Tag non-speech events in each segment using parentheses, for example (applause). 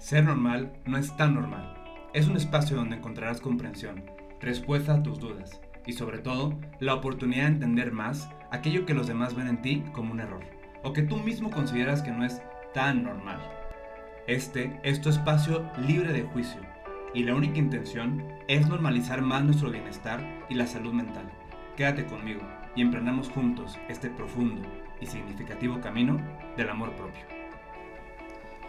Ser normal no es tan normal. Es un espacio donde encontrarás comprensión, respuesta a tus dudas y sobre todo la oportunidad de entender más aquello que los demás ven en ti como un error o que tú mismo consideras que no es tan normal. Este es tu espacio libre de juicio y la única intención es normalizar más nuestro bienestar y la salud mental. Quédate conmigo y emprendamos juntos este profundo y significativo camino del amor propio.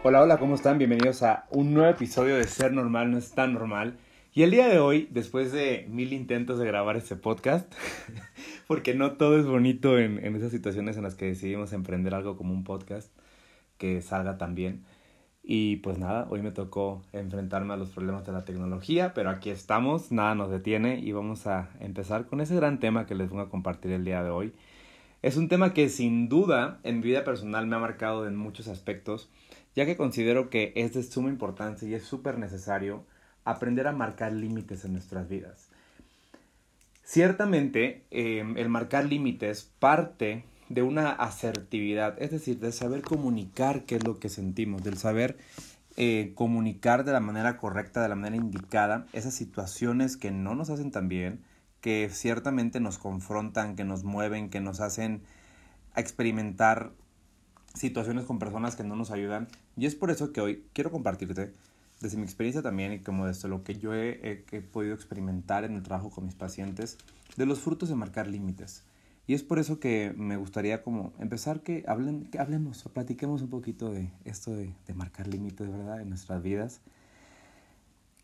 Hola, hola, ¿cómo están? Bienvenidos a un nuevo episodio de Ser Normal, no es tan normal. Y el día de hoy, después de mil intentos de grabar este podcast, (laughs) porque no todo es bonito en, en esas situaciones en las que decidimos emprender algo como un podcast que salga tan bien. Y pues nada, hoy me tocó enfrentarme a los problemas de la tecnología, pero aquí estamos, nada nos detiene y vamos a empezar con ese gran tema que les voy a compartir el día de hoy. Es un tema que sin duda en mi vida personal me ha marcado en muchos aspectos ya que considero que es de suma importancia y es súper necesario aprender a marcar límites en nuestras vidas. Ciertamente, em, el marcar límites parte de una asertividad, es decir, de saber comunicar qué es lo que sentimos, del saber eh, comunicar de la manera correcta, de la manera indicada, esas situaciones que no nos hacen tan bien, que ciertamente nos confrontan, que nos mueven, que nos hacen experimentar situaciones con personas que no nos ayudan. Y es por eso que hoy quiero compartirte, desde mi experiencia también y como desde lo que yo he, podido experimentar en el trabajo con mis pacientes, de los frutos de marcar límites. Y es por eso que me gustaría como empezar que, hablen, que hablemos o platiquemos un poquito de esto de, de marcar límites, ¿verdad? En nuestras vidas.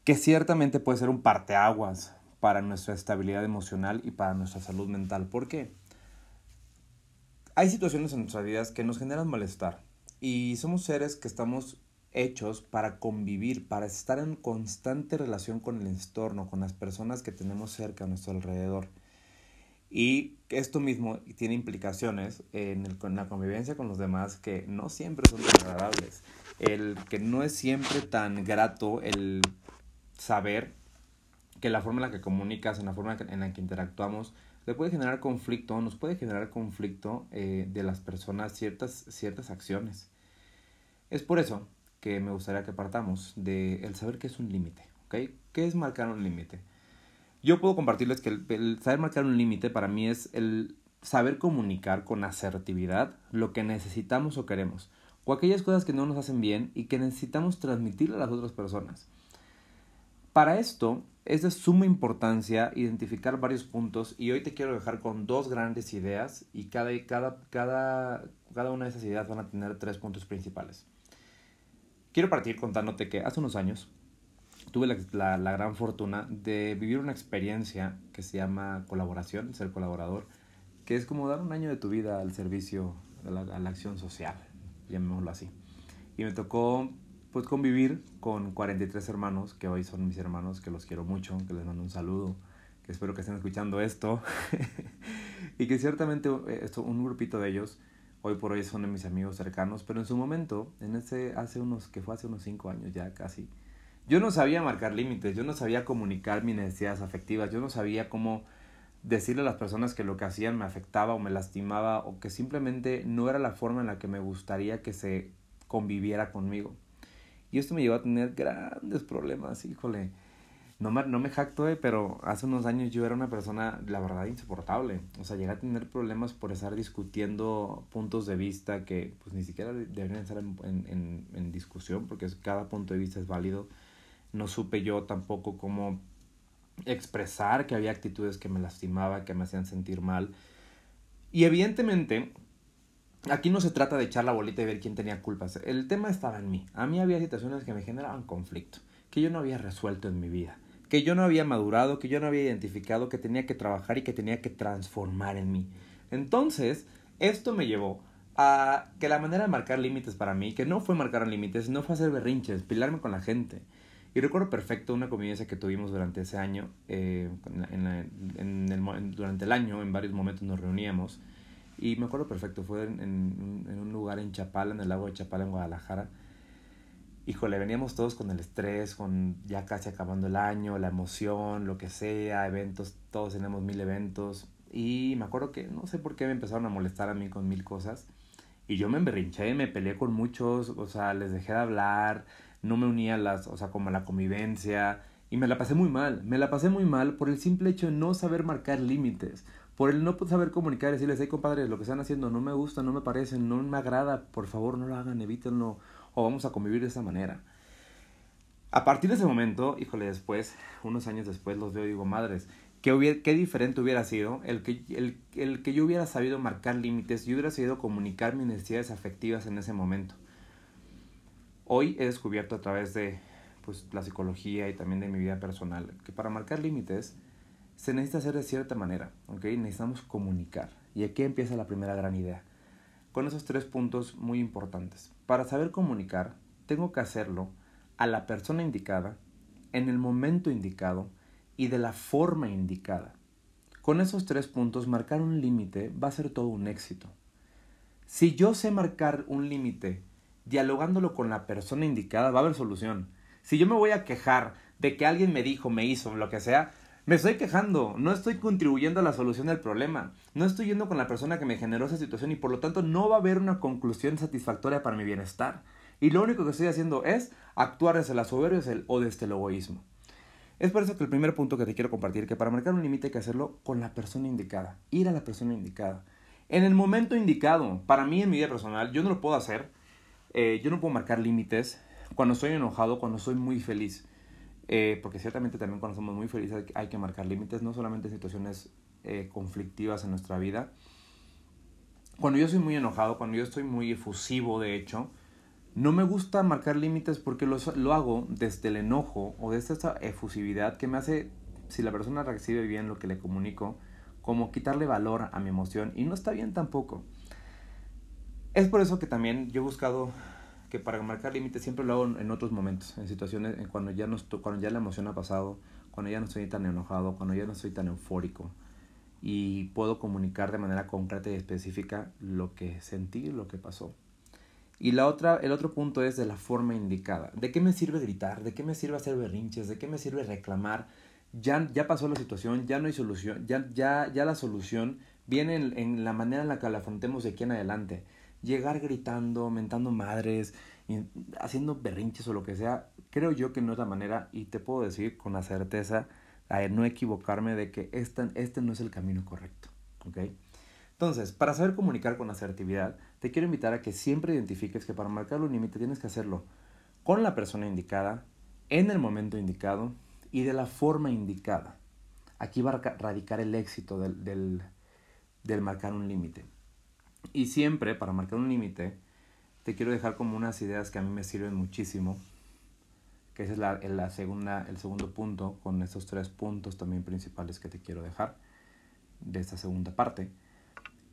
Que ciertamente puede ser un parteaguas para nuestra estabilidad emocional y para nuestra salud mental. ¿Por qué? Hay situaciones en nuestras vidas que nos generan malestar y somos seres que estamos hechos para convivir, para estar en constante relación con el entorno, con las personas que tenemos cerca a nuestro alrededor. Y esto mismo tiene implicaciones en, la convivencia con los demás que no siempre son agradables. El que no es siempre tan grato el saber que la forma en la que comunicas, en la forma en la que interactuamos, le puede generar conflicto, nos puede generar conflicto eh, de las personas ciertas, ciertas acciones. Es por eso que me gustaría que partamos de el saber qué es un límite, ¿ok? ¿Qué es marcar un límite? Yo puedo compartirles que el, saber marcar un límite para mí es el saber comunicar con asertividad lo que necesitamos o queremos, o aquellas cosas que no nos hacen bien y que necesitamos transmitirle a las otras personas. Para esto es de suma importancia identificar varios puntos y hoy te quiero dejar con dos grandes ideas y cada, cada, cada, cada una de esas ideas van a tener tres puntos principales. Quiero partir contándote que hace unos años tuve la, la, gran fortuna de vivir una experiencia que se llama colaboración, ser colaborador, que es como dar un año de tu vida al servicio, a la, a la acción social, llamémoslo así. Y me tocó pues convivir con 43 hermanos, que hoy son mis hermanos, que los quiero mucho, que les mando un saludo, que espero que estén escuchando esto, (laughs) y que ciertamente eh, esto, un grupito de ellos hoy por hoy son de mis amigos cercanos, pero en su momento, en ese, hace unos, que fue hace unos 5 años ya casi, yo no sabía marcar límites, yo no sabía comunicar mis necesidades afectivas, yo no sabía cómo decirle a las personas que lo que hacían me afectaba o me lastimaba o que simplemente no era la forma en la que me gustaría que se conviviera conmigo. Y esto me llevó a tener grandes problemas, híjole. No me, no me jacto, eh, pero hace unos años yo era una persona, la verdad, insoportable. O sea, llegué a tener problemas por estar discutiendo puntos de vista que pues ni siquiera deberían estar en, en, en discusión, porque cada punto de vista es válido. No supe yo tampoco cómo expresar que había actitudes que me lastimaban, que me hacían sentir mal. Y evidentemente Aquí no se trata de echar la bolita y ver quién tenía culpas. El tema estaba en mí. A mí había situaciones que me generaban conflicto, que yo no había resuelto en mi vida, que yo no había madurado, que yo no había identificado, que tenía que trabajar y que tenía que transformar en mí. Entonces, esto me llevó a que la manera de marcar límites para mí, que no fue marcar límites, no fue hacer berrinches, pilarme con la gente. Y recuerdo perfecto una convivencia que tuvimos durante ese año, eh, durante el año, en varios momentos nos reuníamos y me acuerdo perfecto, fue en, en, un lugar en Chapala, en el lago de Chapala, en Guadalajara. Híjole, veníamos todos con el estrés, con ya casi acabando el año, la emoción, lo que sea, eventos, todos tenemos mil eventos. Y me acuerdo que no sé por qué me empezaron a molestar a mí con mil cosas. Y yo me emberrinché, me peleé con muchos, o sea, les dejé de hablar, no me unía las, o sea, como a la convivencia, y me la pasé muy mal, me la pasé muy mal por el simple hecho de no saber marcar límites, por el no saber comunicar decirles, hey compadre, lo que están haciendo no me gusta, no me parece, no me agrada, por favor no lo hagan, evítenlo, o vamos a convivir de esa manera. A partir de ese momento, híjole, después, unos años después, los veo y digo, madres, ¿qué, qué diferente hubiera sido el que, el, el que yo hubiera sabido marcar límites, yo hubiera sabido comunicar mis necesidades afectivas en ese momento. Hoy he descubierto a través de pues, la psicología y también de mi vida personal que para marcar límites se necesita hacer de cierta manera, ¿ok? Necesitamos comunicar. Y aquí empieza la primera gran idea. Con esos tres puntos muy importantes. Para saber comunicar, tengo que hacerlo a la persona indicada, en el momento indicado y de la forma indicada. Con esos tres puntos, marcar un límite va a ser todo un éxito. Si yo sé marcar un límite dialogándolo con la persona indicada, va a haber solución. Si yo me voy a quejar de que alguien me dijo, me hizo, lo que sea, me estoy quejando, no estoy contribuyendo a la solución del problema, no estoy yendo con la persona que me generó esa situación y por lo tanto no va a haber una conclusión satisfactoria para mi bienestar. Y lo único que estoy haciendo es actuar desde la soberbia o desde el egoísmo. Es por eso que el primer punto que te quiero compartir, que para marcar un límite hay que hacerlo con la persona indicada, ir a la persona indicada. En el momento indicado, para mí en mi vida personal, yo no lo puedo hacer eh, yo no puedo marcar límites cuando estoy enojado, cuando soy muy feliz. Eh, porque ciertamente también cuando somos muy felices hay que marcar límites, no solamente en situaciones eh, conflictivas en nuestra vida. Cuando yo soy muy enojado, cuando yo estoy muy efusivo, de hecho, no me gusta marcar límites porque lo, lo hago desde el enojo o desde esta efusividad que me hace, si la persona recibe bien lo que le comunico, como quitarle valor a mi emoción y no está bien tampoco. Es por eso que también yo he buscado que para marcar límites siempre lo hago en otros momentos, en situaciones en cuando ya no cuando ya la emoción ha pasado, cuando ya no estoy tan enojado, cuando ya no estoy tan eufórico y puedo comunicar de manera concreta y específica lo que sentí, lo que pasó. Y la otra, el otro punto es de la forma indicada. ¿De qué me sirve gritar? ¿De qué me sirve hacer berrinches? ¿De qué me sirve reclamar? Ya, ya pasó la situación, ya no hay solución, ya, ya, ya la solución viene en, en la manera en la que la afrontemos de aquí en adelante llegar gritando, mentando madres, haciendo berrinches o lo que sea, creo yo que no es la manera y te puedo decir con la certeza, a no equivocarme de que este, este no es el camino correcto. ¿ok? Entonces, para saber comunicar con asertividad, te quiero invitar a que siempre identifiques que para marcar un límite tienes que hacerlo con la persona indicada, en el momento indicado y de la forma indicada. Aquí va a radicar el éxito del, del, del marcar un límite. Y siempre, para marcar un límite, te quiero dejar como unas ideas que a mí me sirven muchísimo, que ese es la, la segunda, el segundo punto, con estos tres puntos también principales que te quiero dejar de esta segunda parte,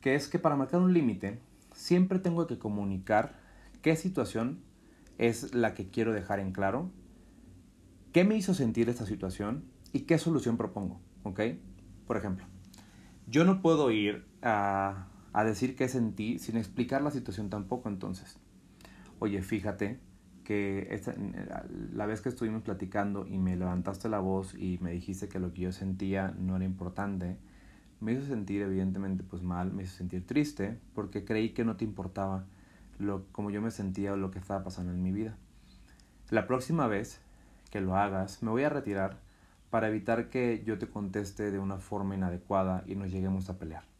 que es que para marcar un límite, siempre tengo que comunicar qué situación es la que quiero dejar en claro, qué me hizo sentir esta situación y qué solución propongo, ¿ok? Por ejemplo, yo no puedo ir a a decir qué sentí sin explicar la situación tampoco entonces. Oye, fíjate que esta, la vez que estuvimos platicando y me levantaste la voz y me dijiste que lo que yo sentía no era importante, me hizo sentir evidentemente pues mal, me hizo sentir triste porque creí que no te importaba lo, como yo me sentía o lo que estaba pasando en mi vida. La próxima vez que lo hagas, me voy a retirar para evitar que yo te conteste de una forma inadecuada y nos lleguemos a pelear.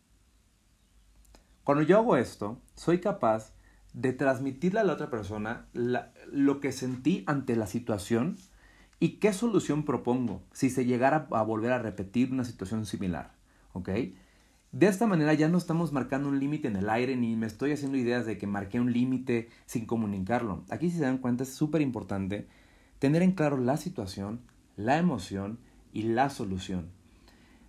Cuando yo hago esto, soy capaz de transmitirle a la otra persona lo que sentí ante la situación y qué solución propongo si se llegara a volver a repetir una situación similar. ¿Ok? De esta manera ya no estamos marcando un límite en el aire ni me estoy haciendo ideas de que marqué un límite sin comunicarlo. Aquí si se dan cuenta es súper importante tener en claro la situación, la emoción y la solución.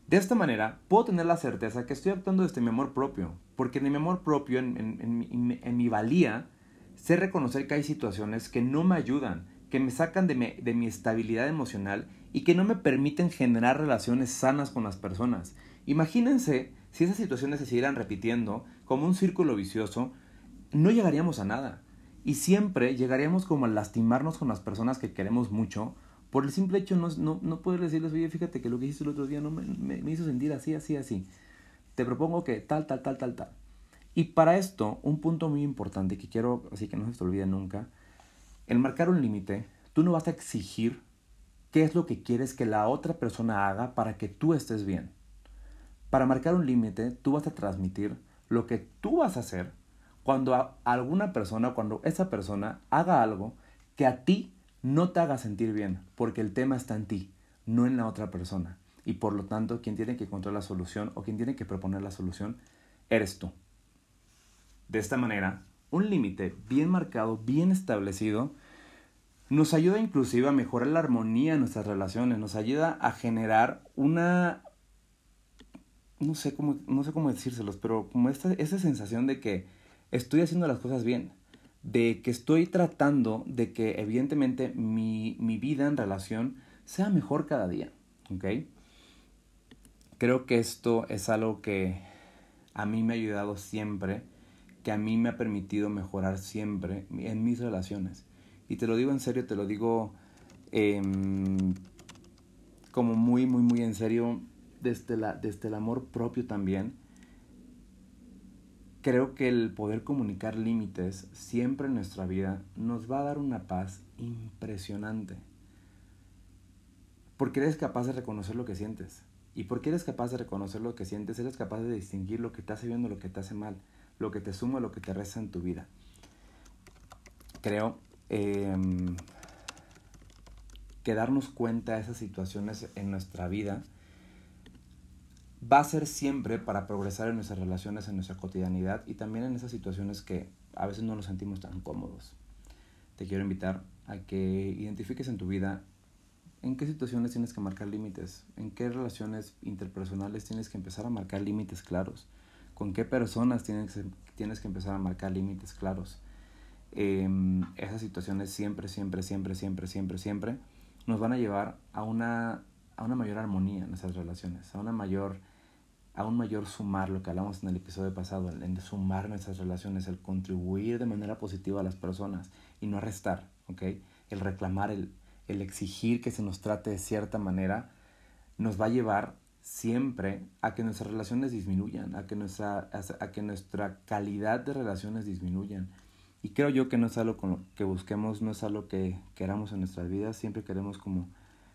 De esta manera, puedo tener la certeza que estoy actuando desde mi amor propio, porque en mi amor propio, en, mi valía, sé reconocer que hay situaciones que no me ayudan, que me sacan de mi, de mi estabilidad emocional y que no me permiten generar relaciones sanas con las personas. Imagínense si esas situaciones se siguieran repitiendo como un círculo vicioso, no llegaríamos a nada. Y siempre llegaríamos como a lastimarnos con las personas que queremos mucho por el simple hecho no, no, no poder decirles, oye, fíjate que lo que hiciste el otro día no me, me, hizo sentir así, así, así. Te propongo que tal, tal, tal, tal, tal. Y para esto, un punto muy importante que quiero, así que no se te olvide nunca, el marcar un límite tú no vas a exigir qué es lo que quieres que la otra persona haga para que tú estés bien. Para marcar un límite, tú vas a transmitir lo que tú vas a hacer cuando alguna persona, cuando esa persona haga algo que a ti no te haga sentir bien, porque el tema está en ti, no en la otra persona. Y por lo tanto, quien tiene que encontrar la solución o quien tiene que proponer la solución, eres tú. De esta manera, un límite bien marcado, bien establecido, nos ayuda inclusive a mejorar la armonía en nuestras relaciones, nos ayuda a generar una, no sé cómo, no sé cómo decírselos, pero como esta, esa sensación de que estoy haciendo las cosas bien, de que estoy tratando de que evidentemente mi, mi vida en relación sea mejor cada día, ¿ok? Creo que esto es algo que a mí me ha ayudado siempre, que a mí me ha permitido mejorar siempre en mis relaciones. Y te lo digo en serio, te lo digo em, como muy, muy, muy en serio, desde, la, desde el amor propio también. Creo que el poder comunicar límites siempre en nuestra vida nos va a dar una paz impresionante. Porque eres capaz de reconocer lo que sientes. Y porque eres capaz de reconocer lo que sientes, eres capaz de distinguir lo que te hace bien o lo que te hace mal, lo que te suma lo que te resta en tu vida. Creo eh, que darnos cuenta de esas situaciones en nuestra vida va a ser siempre para progresar en nuestras relaciones, en nuestra cotidianidad y también en esas situaciones que a veces no nos sentimos tan cómodos. Te quiero invitar a que identifiques en tu vida en qué situaciones tienes que marcar límites, en qué relaciones interpersonales tienes que empezar a marcar límites claros, con qué personas tienes, tienes que empezar a marcar límites claros. Em, esas situaciones siempre, siempre, siempre, siempre, siempre, siempre nos van a llevar a una, a una mayor armonía en esas relaciones, a una mayor a un mayor sumar, lo que hablamos en el episodio pasado, el, sumar nuestras relaciones, el contribuir de manera positiva a las personas y no restar, ¿ok? El reclamar, el, el exigir que se nos trate de cierta manera, nos va a llevar siempre a que nuestras relaciones disminuyan, a que nuestra, a que nuestra calidad de relaciones disminuyan. Y creo yo que no es algo que busquemos, no es algo que queramos en nuestras vidas, siempre queremos como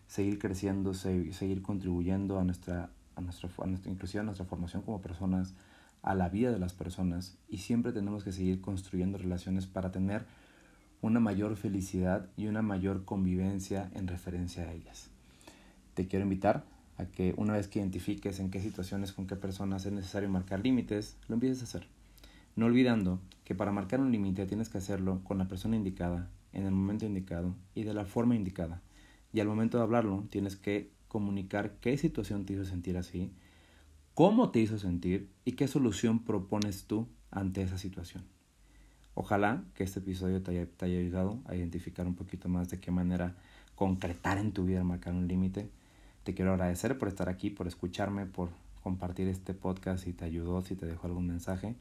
seguir creciendo, seguir contribuyendo a nuestra, nuestra, a a nuestra formación como personas, a la vida de las personas y siempre tenemos que seguir construyendo relaciones para tener una mayor felicidad y una mayor convivencia en referencia a ellas. Te quiero invitar a que una vez que identifiques en qué situaciones, con qué personas es necesario marcar límites, lo empieces a hacer. No olvidando que para marcar un límite tienes que hacerlo con la persona indicada, en el momento indicado y de la forma indicada. Y al momento de hablarlo tienes que comunicar qué situación te hizo sentir así, cómo te hizo sentir y qué solución propones tú ante esa situación. Ojalá que este episodio te haya, te haya, ayudado a identificar un poquito más de qué manera concretar en tu vida marcar un límite. Te quiero agradecer por estar aquí, por escucharme, por compartir este podcast si te ayudó, si te dejó algún mensaje.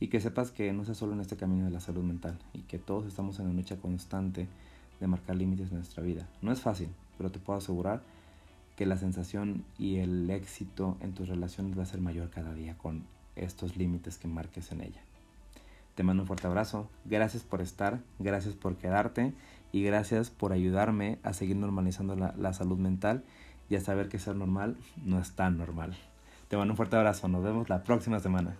Y que sepas que no estás solo en este camino de la salud mental y que todos estamos en una lucha constante de marcar límites en nuestra vida. No es fácil, pero te puedo asegurar que la sensación y el éxito en tus relaciones va a ser mayor cada día con estos límites que marques en ella. Te mando un fuerte abrazo, gracias por estar, gracias por quedarte y gracias por ayudarme a seguir normalizando la, la salud mental y a saber que ser normal no es tan normal. Te mando un fuerte abrazo, nos vemos la próxima semana.